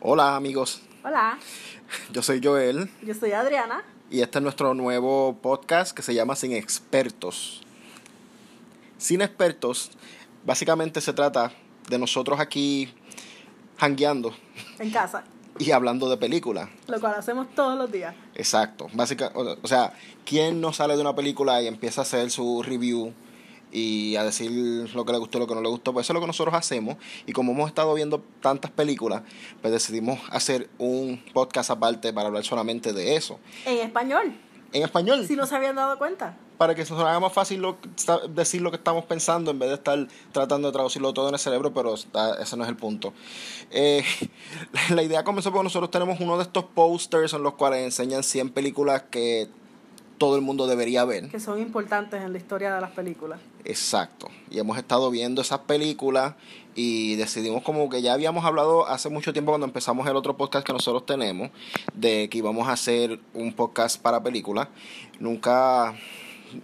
Hola amigos, Hola, yo soy Joel yo soy Adriana. y este es nuestro nuevo podcast que se llama Sin Expertos. Sin Expertos, básicamente se trata de nosotros aquí hangueando en casa, y hablando de películas. lo cual hacemos todos los días. Exacto. Básica, o o sea, ¿quién no sale de una película y empieza a hacer su review y a decir lo que le gustó y lo que no le gustó? Pues eso es lo que nosotros hacemos. Y como hemos estado viendo tantas películas, pues decidimos hacer un podcast aparte para hablar solamente de eso. En español, En español, si no se habían dado cuenta. para que se nos haga más fácil lo, decir lo que estamos pensando en vez de estar tratando de traducirlo todo en el cerebro, pero está- ese no es el punto. Eh, la idea comenzó porque nosotros tenemos uno de estos posters en los cuales enseñan 100 películas que todo el mundo debería ver. Que son importantes en la historia de las películas. Exacto. Y hemos estado viendo esas películas y decidimos como que ya habíamos hablado hace mucho tiempo cuando empezamos el otro podcast que nosotros tenemos de que íbamos a hacer un podcast para películas. Nunca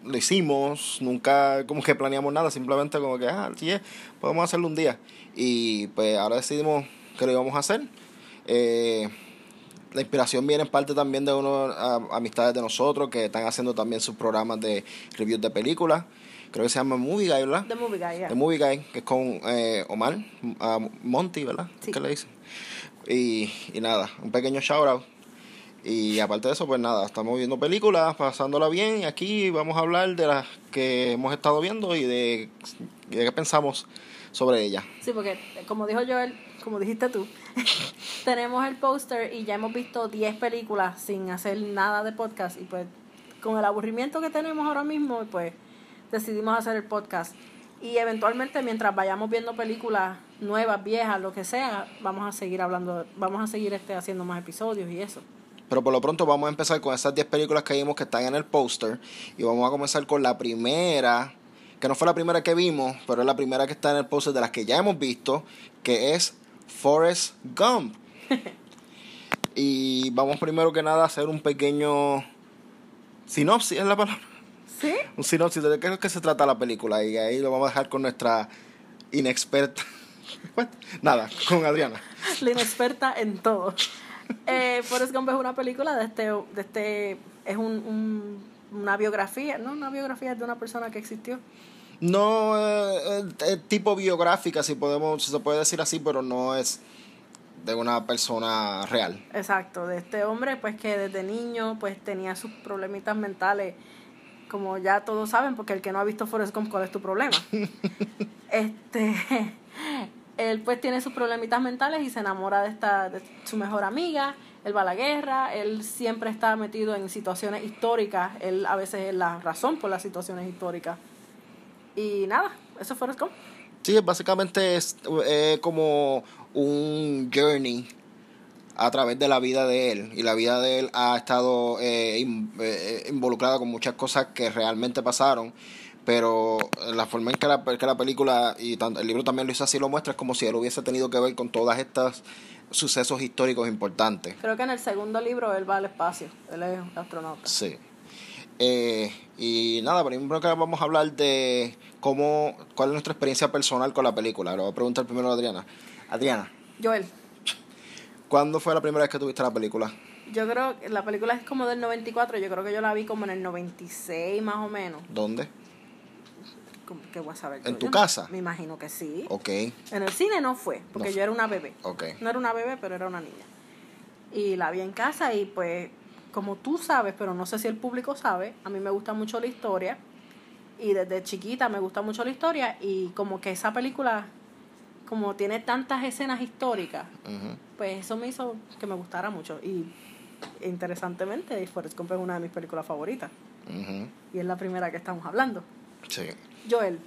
lo hicimos, nunca como que planeamos nada, simplemente como que, ah, sí, podemos hacerlo un día. Y pues ahora decidimos que lo íbamos a hacer. Eh, la inspiración viene en parte también de unos amistades de nosotros que están haciendo también sus programas de reviews de películas. Creo que se llama Movie Guy, ¿verdad? The Movie Guy, yeah. The Movie Guy, que es con eh, Omar, ah, Monty, ¿verdad? Sí. ¿Qué le dicen? Y, y nada, un pequeño shout out. Y aparte de eso, pues nada, estamos viendo películas, pasándola bien. Y aquí vamos a hablar de las que hemos estado viendo y de, de qué pensamos sobre ellas. Sí, porque como dijo Joel, como dijiste tú, tenemos el póster y ya hemos visto 10 películas sin hacer nada de podcast y pues con el aburrimiento que tenemos ahora mismo, pues decidimos hacer el podcast. Y eventualmente mientras vayamos viendo películas nuevas, viejas, lo que sea, vamos a seguir hablando, vamos a seguir este haciendo más episodios y eso. Pero por lo pronto vamos a empezar con esas 10 películas que vimos que están en el póster. Y vamos a comenzar con la primera, que no fue la primera que vimos, pero es la primera que está en el póster de las que ya hemos visto, que es Forrest Gump. y vamos primero que nada a hacer un pequeño sinopsis, es la palabra. ¿Sí? Un sinopsis de qué es que se trata la película. Y ahí lo vamos a dejar con nuestra inexperta. Nada, con Adriana. la inexperta en todo. Eh, Forrest Gump es una película de este, de este es un, un- una biografía, no una biografía de una persona que existió. No eh, eh, tipo biográfica, si podemos, si se puede decir así, pero no es de una persona real. Exacto, de este hombre pues que desde niño pues tenía sus problemitas mentales, como ya todos saben, porque el que no ha visto Forrest Gump, ¿cuál es tu problema? este, él pues tiene sus problemitas mentales y se enamora de esta de su mejor amiga, él va a la guerra, él siempre está metido en situaciones históricas, él a veces es la razón por las situaciones históricas. Y nada, eso es Forrest Gump. Sí, básicamente es eh, como un journey a través de la vida de él. Y la vida de él ha estado eh, in- eh, involucrada con muchas cosas que realmente pasaron. Pero la forma en que la, que la película y tanto- el libro también lo hizo así lo muestra es como si él hubiese tenido que ver con todas estas sucesos históricos importantes. Creo que en el segundo libro él va al espacio, él es astronauta. Sí. Eh, y nada, primero que vamos a hablar de cómo, cuál es nuestra experiencia personal con la película. Lo voy a preguntar primero a Adriana. Adriana, Joel, ¿cuándo fue la primera vez que tuviste la película? Yo creo que la película es como del 94, yo creo que yo la vi como en el 96 más o menos. ¿Dónde? Que voy a saber. ¿En yo? tu Yo casa? Me imagino que sí. Ok, En el cine no fue, porque No yo era una bebé. ok. No era una bebé, pero era una niña. Y la vi en casa y pues, como tú sabes, pero no sé si el público sabe, a mí me gusta mucho la historia. Y desde chiquita me gusta mucho la historia y como que esa película, como tiene tantas escenas históricas, pues eso me hizo que me gustara mucho. Y interesantemente, Forrest Gump es una de mis películas favoritas. Y es la primera que estamos hablando. Sí. Joel,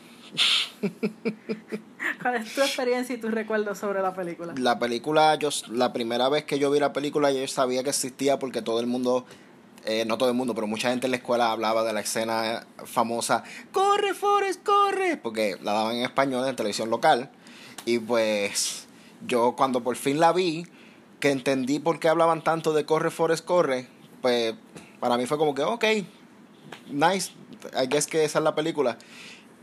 ¿cuál es tu experiencia y tus recuerdos sobre la película? La película, yo, la primera vez que yo vi la película, yo sabía que existía porque todo el mundo, eh, no todo el mundo, pero mucha gente en la escuela hablaba de la escena famosa, corre Forrest, corre, porque la daban en español en televisión local. Y pues yo cuando por fin la vi, que entendí por qué hablaban tanto de corre Forrest, corre, pues para mí fue como que, ok, nice, I guess que esa es la película.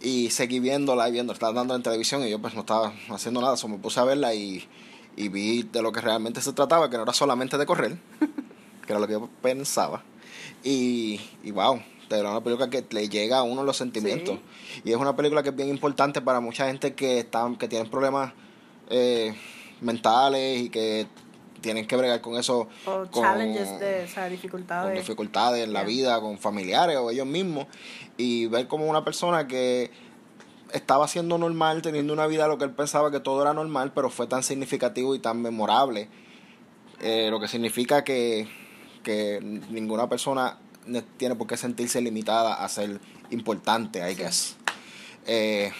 Y seguí viéndola y viendo, estaba dando en televisión y yo pues no estaba haciendo nada, solo me puse a verla y, y vi de lo que realmente se trataba, que no era solamente de correr, que era lo que yo pensaba. Y, y wow, de una película que le llega a uno los sentimientos. Y es una película que es bien importante para mucha gente que, están, que tienen problemas eh, mentales y que tienen que bregar con eso. O challenges de, o sea, dificultades. Con dificultades en la vida, con familiares o ellos mismos. Y ver como una persona que estaba siendo normal, teniendo una vida lo que él pensaba que todo era normal, pero fue tan significativo y tan memorable. Eh, lo que significa que, que ninguna persona tiene por qué sentirse limitada a ser importante, I guess. Eh,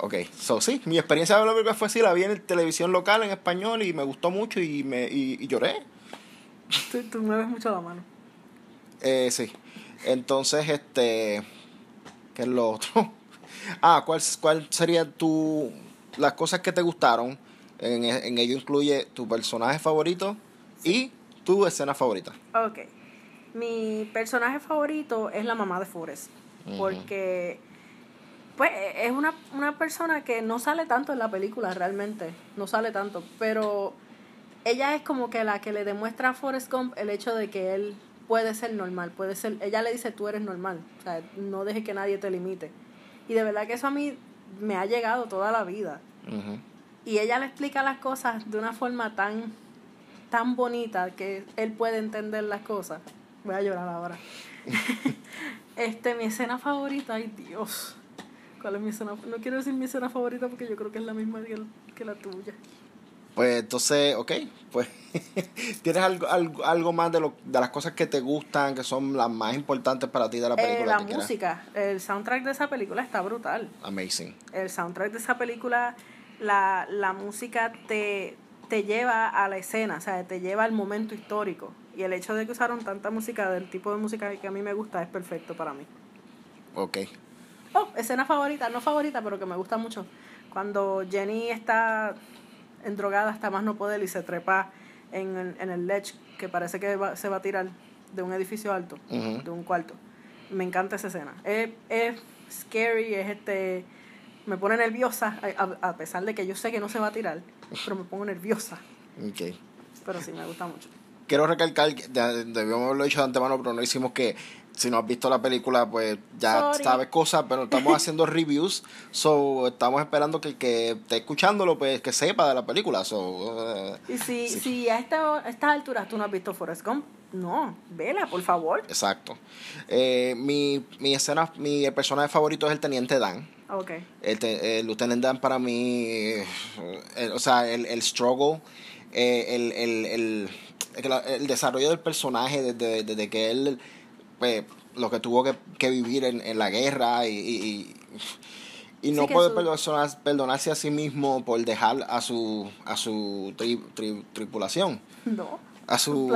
ok, so sí, mi experiencia de la película fue así, la vi en televisión local en español y me gustó mucho y me y, lloré. Tú, tú, mueves mucho la mano. Eh, sí. Entonces, este, ¿qué es lo otro? Ah, ¿cuál, cuál sería tu, las cosas que te gustaron? En, en ello incluye tu personaje favorito y tu escena favorita. Ok. Mi personaje favorito es la mamá de Forrest. Porque pues es una, una persona que no sale tanto en la película realmente. No sale tanto. Pero ella es como que la que le demuestra a Forrest Gump el hecho de que él puede ser normal. Puede ser, ella le dice tú eres normal. O sea, no deje que nadie te limite. Y de verdad que eso a mí me ha llegado toda la vida. Y ella le explica las cosas de una forma tan, tan bonita que él puede entender las cosas. Voy a llorar ahora. este, mi escena favorita, ay Dios. ¿Cuál es mi escena? No quiero decir mi escena favorita porque yo creo que es la misma que, la tuya. Pues entonces, ok, pues tienes algo, algo, algo más de, lo, de las cosas que te gustan, que son las más importantes para ti de la eh, película. la música, el soundtrack de esa película está brutal. Amazing. El soundtrack de esa película, la, la música te, te lleva a la escena, o sea, te lleva al momento histórico. Y el hecho de que usaron tanta música del tipo de música que a mí me gusta es perfecto para mí. Ok. Oh, escena favorita, no favorita, pero que me gusta mucho. Cuando Jenny está endrogada hasta más no poder y se trepa en, el ledge que parece que se va a tirar de un edificio alto, de un cuarto. Me encanta esa escena. Es, es scary, es este me pone nerviosa, a, pesar de que yo sé que no se va a tirar, pero me pongo nerviosa. Ok. Pero sí, me gusta mucho quiero recalcar, debíamos haberlo dicho de antemano, pero no hicimos que si no has visto la película, pues ya sabes cosas, pero estamos haciendo reviews, so estamos esperando que el que esté escuchándolo, pues que sepa de la película. So, y si, si a, esta, a estas alturas tú no has visto Forrest Gump, no, vela, por favor. Exacto. Eh, mi, mi escena, mi personaje favorito es el Teniente Dan. Okay. El, el Lieutenant Dan para mí, eh, o sea, el, el struggle, eh, el, el, el el desarrollo del personaje desde, desde que él pues, lo que tuvo que, que vivir en, en, la guerra y, y, y no puede perdonarse a sí mismo por dejar a su a su tripulación. No. A su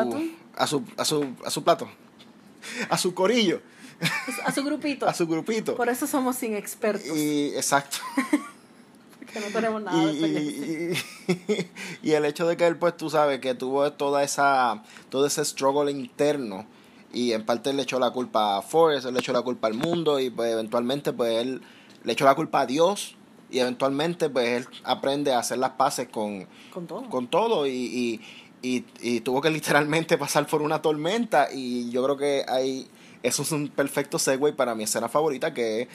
a su a su a su plato. A su corillo. A su grupito. A su grupito. Por eso somos sin expertos. Y exacto. Que no tenemos nada y, de y, y, el hecho de que él, pues tú sabes, que tuvo toda esa, todo ese struggle interno y en parte le echó la culpa a Forrest, él le echó la culpa al mundo y pues eventualmente pues él le echó la culpa a Dios y eventualmente pues él aprende a hacer las paces con, con todo, con todo y, y, y, tuvo que literalmente pasar por una tormenta y yo creo que hay eso es un perfecto segue para mi escena favorita que es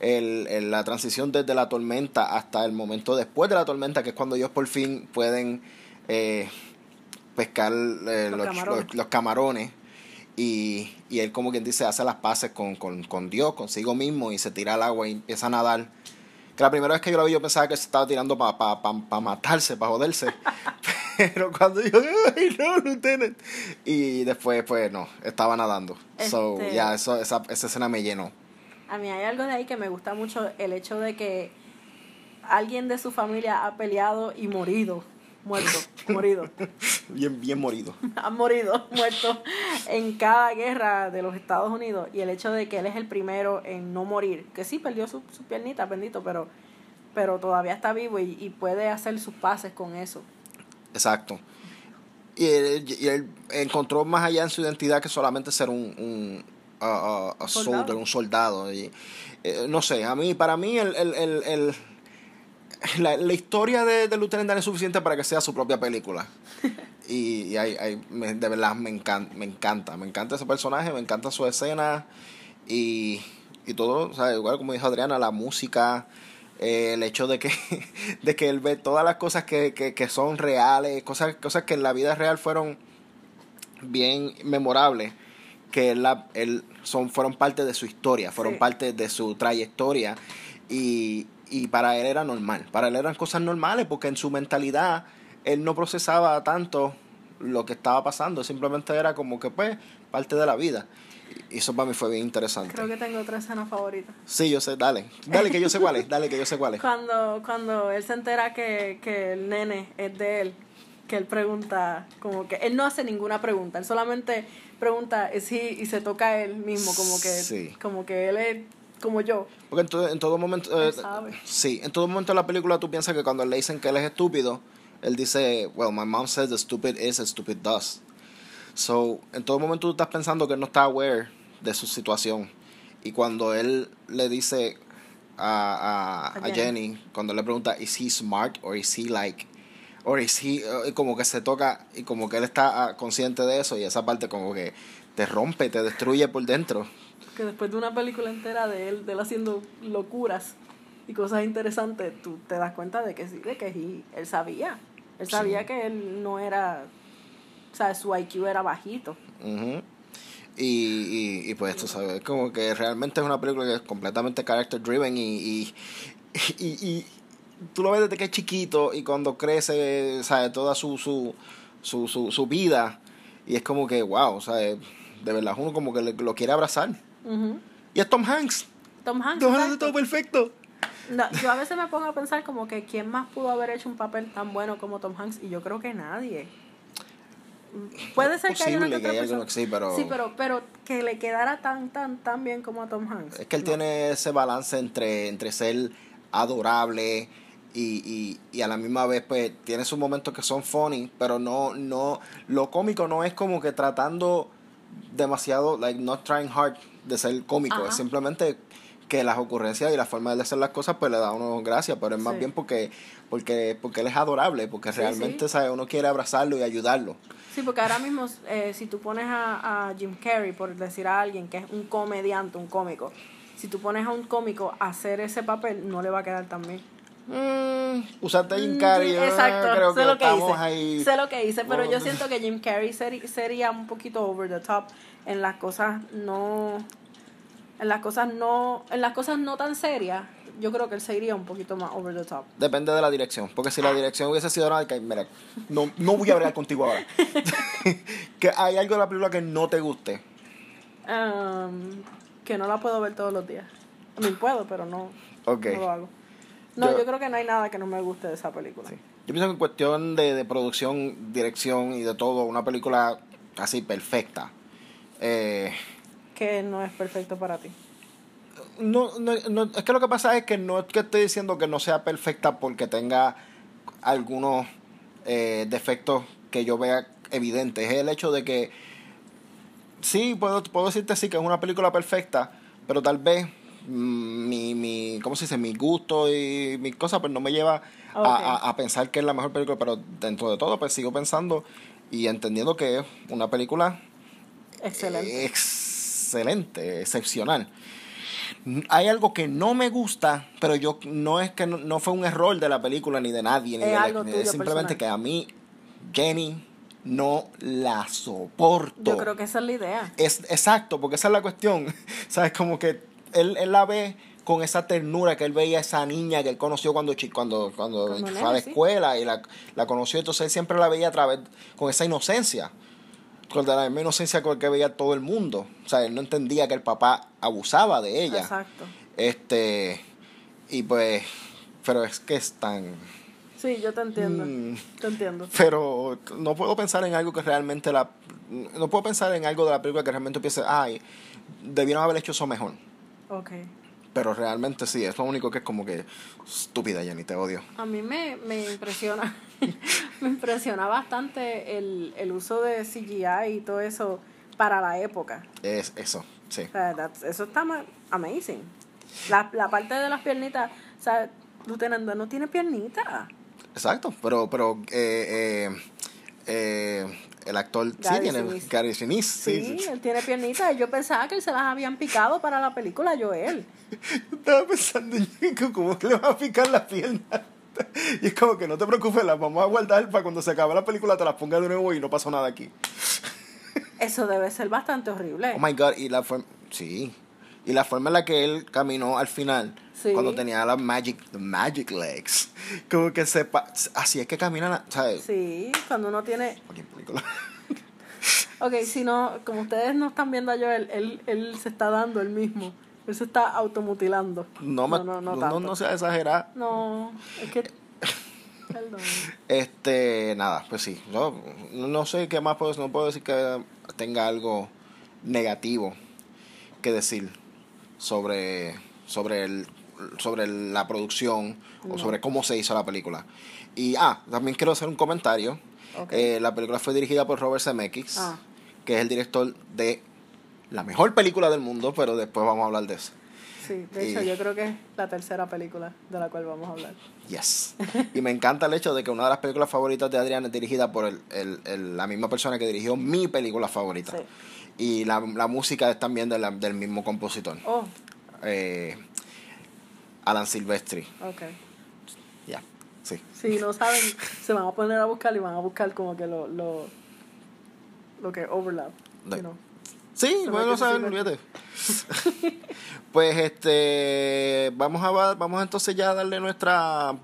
el, la transición desde la tormenta hasta el momento después de la tormenta, que es cuando ellos por fin pueden eh, pescar eh, los, camarones. Y, y, él como quien dice hace las paces con, con, con, Dios, consigo mismo y se tira al agua y empieza a nadar. Que la primera vez que yo lo vi yo pensaba que se estaba tirando para pa, pa, matarse, para joderse. Pero cuando yo, ay no, Lieutenant. Y después pues no, estaba nadando. So este ya, eso, esa, esa escena me llenó. A mí hay algo de ahí que me gusta mucho, el hecho de que alguien de su familia ha peleado y morido, muerto, morido. Bien, bien morido. ha morido, muerto en cada guerra de los Estados Unidos y el hecho de que él es el primero en no morir, que sí perdió su, su piernita, bendito, pero, pero todavía está vivo y, puede hacer sus pases con eso. Exacto. Y él, y él, encontró más allá en su identidad que solamente ser un a, a, soldier, un soldado. Y, eh, no sé, a mí, para mí el, el, el, la, la historia de, de Lieutenant Dan es suficiente para que sea su propia película. y, y hay, hay, me- de verdad me encanta, me encanta, me encanta ese personaje, me encanta su escena y, y todo, o sea, igual como dijo Adriana, la música, eh, el hecho de que, de que él ve todas las cosas que, que, que son reales, cosas, cosas que en la vida real fueron bien memorables, que él, él son, fueron parte de su historia, fueron Sí. parte de su trayectoria y, y para él era normal, para él eran cosas normales porque en su mentalidad él no procesaba tanto lo que estaba pasando, simplemente era como que pues parte de la vida. Y eso para mí fue bien interesante. Creo que tengo otra escena favorita. Sí, yo sé, dale, dale que yo sé cuál es, dale que yo sé cuál es. Cuando, cuando él se entera que, que el nene es de él, que él pregunta, como que él no hace ninguna pregunta, él solamente pregunta si y se toca a él mismo, como que, Sí. como que él es como yo. Porque en todo, en todo momento. eh, sí, en todo momento de la película tú piensas que cuando le dicen que él es estúpido, él dice, Well, my mom says the stupid is as stupid does. So, en todo momento tú estás pensando que él no está aware de su situación. Y cuando él le dice a, a, A. Jenny, cuando le pregunta, ¿is he smart or is he like.? Or is he. eh, como que se toca y como que él está ah, consciente de eso y esa parte como que te rompe, te destruye por dentro. Que después de una película entera de él, de él haciendo locuras y cosas interesantes, tú te das cuenta de que sí, de que sí, él sabía. Él sabía Sí. que él no era, o sea, su IQ era bajito. Ujú. y, y, y pues tú sabes, como que realmente es una película que es completamente character driven y, y, y, y tú lo ves desde que es chiquito y cuando crece, ¿sabes? Toda su, su, su, su, su vida y es como que, wow, ¿sabes? De verdad uno como que le- lo quiere abrazar. Y es Tom Hanks. Tom Hanks. Tom Hanks todo perfecto. No, yo a veces me pongo a pensar como que quién más pudo haber hecho un papel tan bueno como Tom Hanks y yo creo que nadie. Puede ser que haya una que otra persona. que sí, pero- Sí, pero, pero que le quedara tan, tan, tan bien como a Tom Hanks. Es que él No. tiene ese balance entre, entre ser adorable y, y, y a la misma vez pues tiene sus momentos que son funny, pero no, no, lo cómico no es como que tratando demasiado, like not trying hard de ser cómico, Ajá. es simplemente que las ocurrencias y la forma de hacer las cosas pues le da a uno gracia, pero es más Sí. bien porque, porque, porque él es adorable, porque Sí, realmente sí. ¿sabe? uno quiere abrazarlo y ayudarlo. Sí, porque ahora mismo, eh, si tú pones a, a Jim Carrey, por decir a alguien que es un comediante, un cómico, si tú pones a un cómico a hacer ese papel, no le va a quedar tan bien. Mm, usarte a Jim Mm, Carrey, yo Exacto, creo sé que lo que hice. ahí. Sé lo que hice, pero yo siento que Jim Carrey seri- sería un poquito over the top en las cosas no en las cosas no en las cosas no tan serias. Yo creo que él sería un poquito más over the top. Depende de la dirección. Porque si la dirección hubiese sido nada, que mira, no, no voy a hablar contigo ahora. que hay algo de la película que no te guste. Um, que no la puedo ver todos los días. Mí puedo, pero no, no lo hago. No, Yo- yo, creo que no hay nada que no me guste de esa película. Sí. Yo pienso que en cuestión de, de producción, dirección y de todo, una película así perfecta. Eh, Que no es perfecto para ti. no, no, no, es que lo que pasa es que no es que estoy diciendo que no sea perfecta porque tenga algunos eh, defectos que yo vea evidentes. Es el hecho de que sí, puedo, puedo decirte sí que es una película perfecta, pero tal vez mi, mi, ¿cómo se dice? Mi gusto y mi cosa pues no me lleva a, a- a pensar que es la mejor película, pero dentro de todo pues sigo pensando y entendiendo que es una película Excelente. excelente, excepcional. Hay algo que no me gusta, pero yo no es que no, no fue un error de la película ni de nadie, ni Es de la- tuyo es simplemente personal. que a mí Jenny no la soporto. Yo creo que esa es la idea. Es exacto, porque esa es la cuestión. ¿Sabes? Como que él, él la ve con esa ternura que él veía a esa niña que él conoció cuando cuando cuando, Cuando fue a la sí. escuela y la, la conoció, entonces él siempre la veía a través con esa inocencia. Con la misma inocencia con la que veía todo el mundo. O sea, él no entendía que el papá abusaba de ella. Exacto. Este y pues pero es que es tan Sí, yo te entiendo. Mm. Te entiendo. pero no puedo pensar en algo que realmente la no puedo pensar en algo de la película que realmente piense, ay, debieron haber hecho eso mejor. Ok. Pero realmente sí, es lo único que es como que estúpida, Jenny, te odio. A mí me, me impresiona, me impresiona bastante el, el uso de CGI y todo eso para la época. Es eso, sí. O sea, eso está ma- amazing. La, la parte de las piernitas, o sea, Lieutenant Dan no tiene piernita. Exacto, pero, pero eh, eh, eh, el actor sí tiene. Sinise. Gary Sinise, Sí, él tiene piernita. Y yo pensaba que él se las habían picado para la película Joel. Estaba pensando en que cómo le va a picar la pierna. Y es como que no te preocupes, las vamos a guardar para cuando se acabe la película te las ponga de nuevo y no pasó nada aquí. Eso debe ser bastante horrible. Oh my god, y la forma. Sí. Y la forma en la que él caminó al final, Sí. cuando tenía las magic, the magic legs, como que sepa. Así es que caminan, ¿sabes? Sí, cuando uno tiene... Ok, si no, como ustedes no están viendo a Joel, él, él se está dando el mismo. Él se está automutilando. No, no, no, no, tanto. no, sea exagerado. No, es que... Perdón. Este, nada, pues sí. Yo no sé qué más puedo decir. No puedo decir que tenga algo negativo que decir sobre, sobre, el, sobre la producción o No. sobre cómo se hizo la película. Y, ah, también quiero hacer un comentario. Ok. Eh, la película fue dirigida por Robert Zemeckis, Ah. que es el director de la mejor película del mundo, pero después vamos a hablar de eso. Sí, de hecho Y- yo creo que es la tercera película de la cual vamos a hablar. Yes. Y me encanta el hecho de que una de las películas favoritas de Adrián es dirigida por el, el- el- la misma persona que dirigió mi película favorita. Sí. Y la, la música es también de la- del mismo compositor, Oh, eh, Alan Silvestri. ok. Ya, sí. Si no saben, se van a poner a buscar y van a buscar como que lo, lo, lo que overlap. You know. Sí, Se bueno, que saben, olvídate. pues este, vamos a va- vamos entonces ya a darle nuestra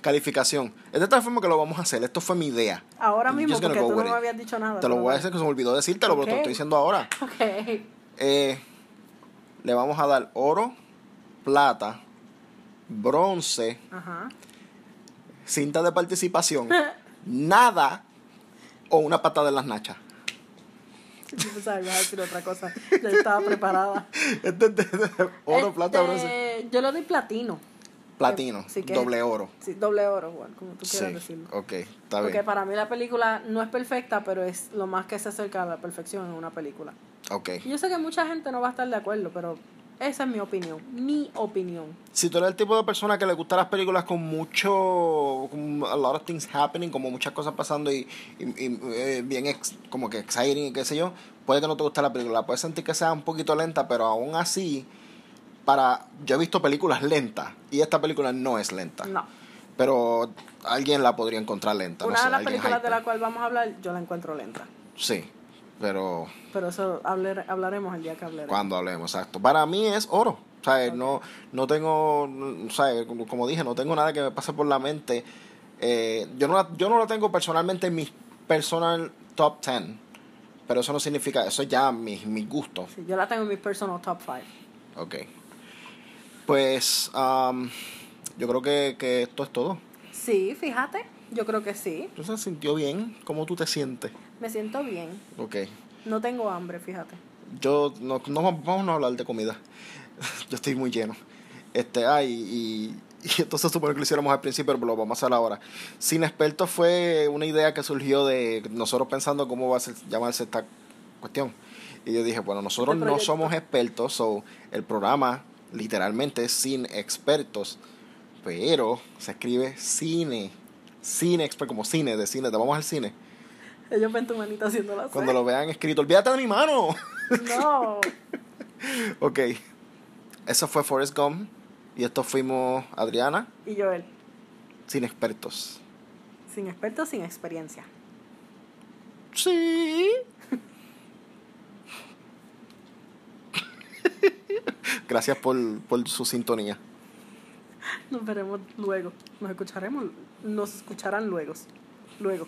calificación. Es de tal forma que lo vamos a hacer. Esto fue mi idea. Ahora I'm mismo, porque tú no me habías dicho nada. Te lo voy a decir que se me olvidó decírtelo, pero te lo estoy diciendo ahora. Ok. Eh, le vamos a dar oro, plata, bronce, Ajá. cinta de participación, nada o una patada en las nachas. Yo pensaba que a decir otra cosa. Ya estaba preparada. Este oro, plata, Este, bronce. Yo le doy platino. Platino, Sí, que- doble oro. Sí, doble oro, Juan, como tú Sí, quieras decirlo. ok, está Porque bien. para mí la película no es perfecta, pero es lo más que se acerca a la perfección en una película. Ok. Y yo sé que mucha gente no va a estar de acuerdo, pero esa es mi opinión. Mi opinión. Si tú eres el tipo de persona que le gustan las películas con mucho, con a lot of things happening, como muchas cosas pasando y, y- y, eh, bien ex- como que exciting y qué sé yo, puede que no te guste la película. Puedes sentir que sea un poquito lenta, pero aún así, para yo he visto películas lentas y esta película no es lenta. No. Pero alguien la podría encontrar lenta. no Una sé, de las películas de la cual vamos a hablar, yo la encuentro lenta. Sí, pero Pero eso hablar- hablaremos el día que hablaremos. cuando hablemos, exacto. Para mí es oro. O sea, no, no tengo, o sea, como dije, no tengo nada que me pase por la mente. Eh, yo, no la, yo no la tengo personalmente en mi personal top 10. Pero eso no significa, eso es ya mi, mi gusto. Sí, yo la tengo en mi personal top 5. Ok. Pues um, yo creo que, que esto es todo. Sí, fíjate. Yo creo que sí. ¿Tú se sintió bien? ¿Cómo tú te sientes? Me siento bien. Ok. No tengo hambre, fíjate. Yo, no, no vamos a hablar de comida. Yo estoy muy lleno. Este, ay, y, y entonces supone que lo hiciéramos al principio, pero lo vamos a hacer ahora. Sin expertos fue una idea que surgió de nosotros pensando cómo va a ser- llamarse esta cuestión. Y yo dije, bueno, nosotros Este no somos expertos, so el programa literalmente es sin expertos, pero se escribe cine. Cine expert, como cine, de cine, te vamos al cine. Ellos ven tu manita haciendo la Cuando lo vean escrito, olvídate de mi mano. No. Ok. Eso fue Forrest Gump. Y esto fuimos Adriana, Y Joel, sin expertos. sin expertos, sin experiencia. Sí. Gracias por, por su sintonía. Nos veremos luego. Nos escucharemos. Nos escucharán luego. Luego.